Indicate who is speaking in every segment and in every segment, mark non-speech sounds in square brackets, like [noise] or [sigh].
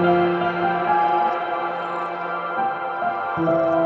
Speaker 1: Thank you.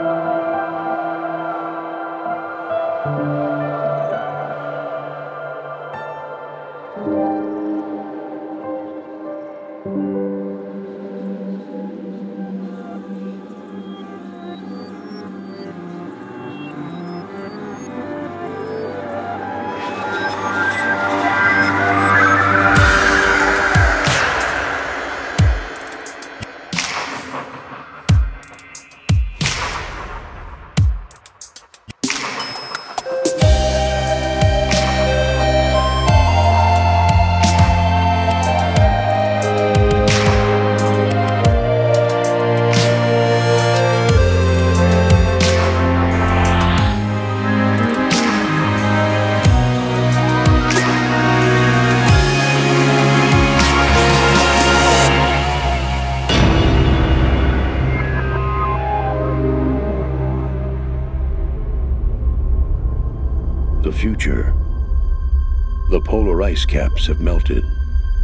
Speaker 1: Ice have melted,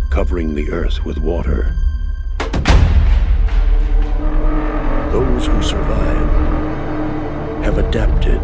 Speaker 1: covering the Earth with water. Those who survive have adapted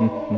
Speaker 2: Mm-hmm. [laughs]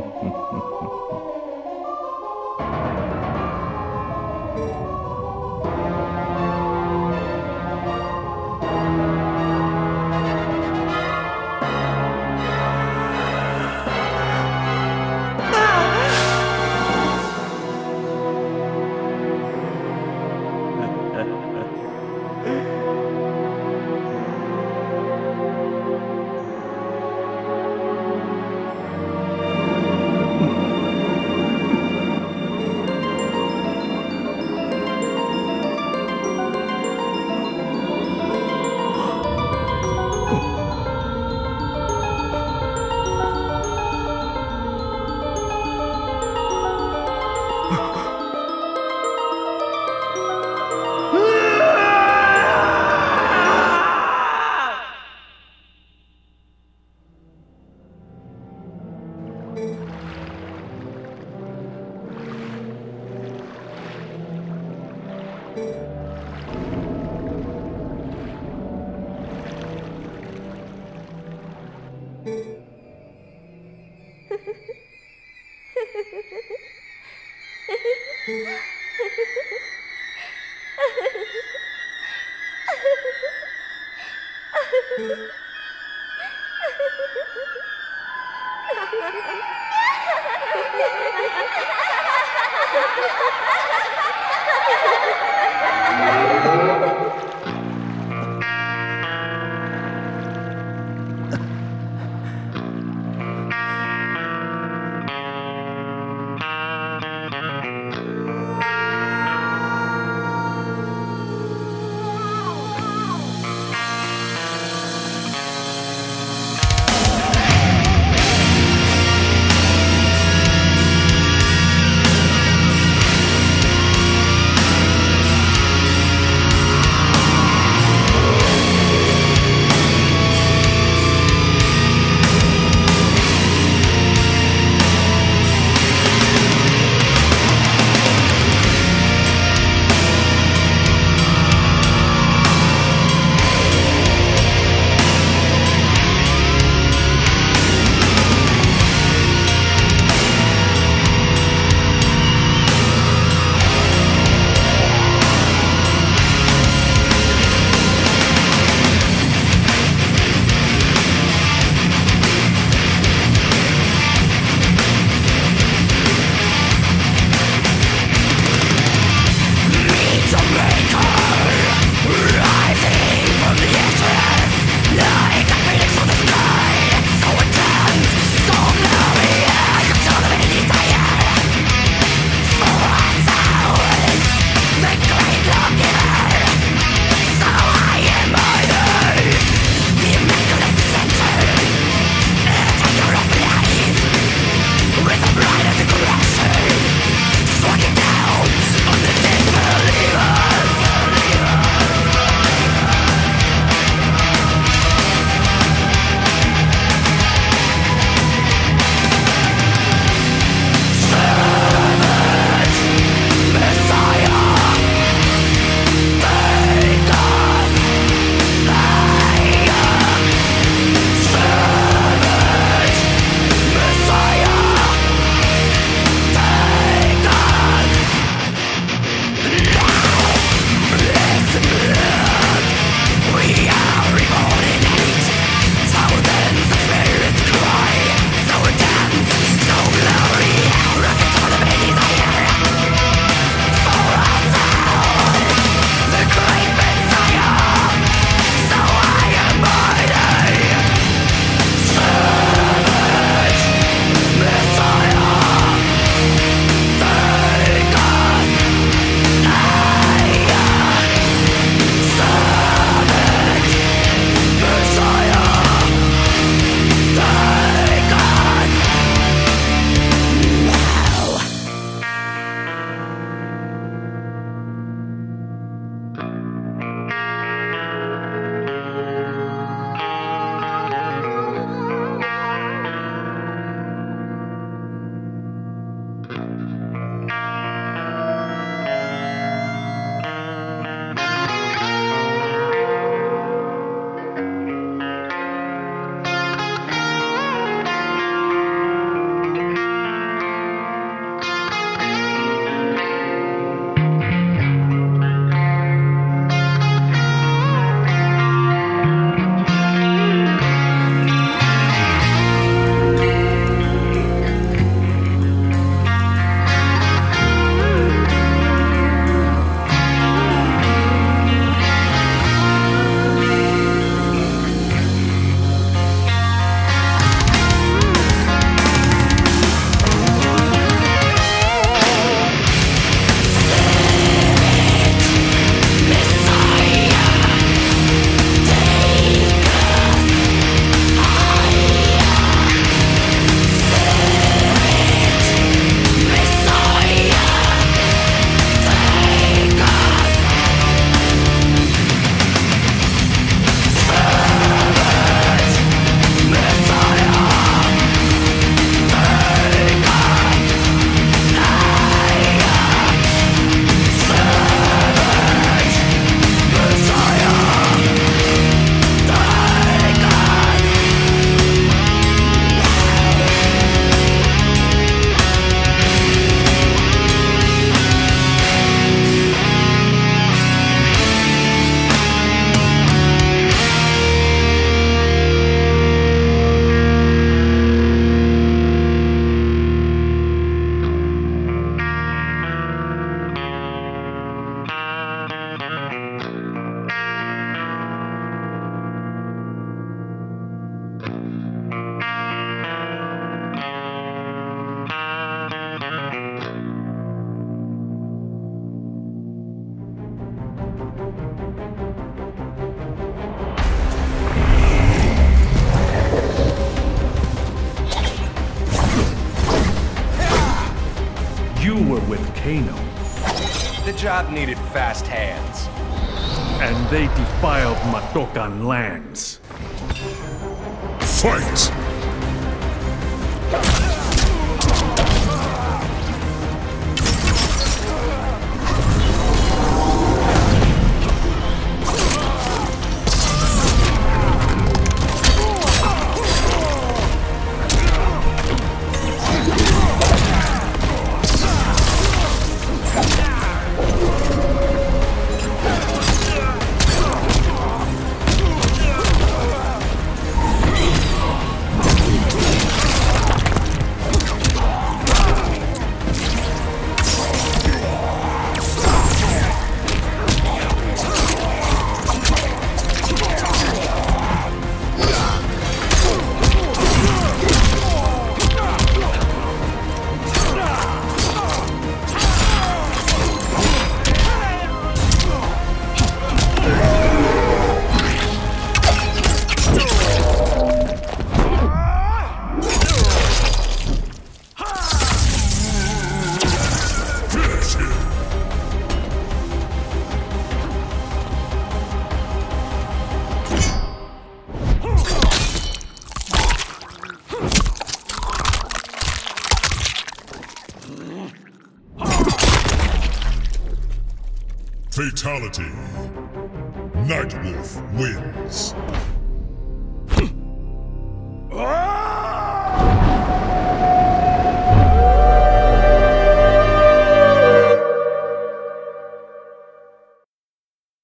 Speaker 2: fast hands.
Speaker 3: and they defiled Matokan lands.
Speaker 4: Fight!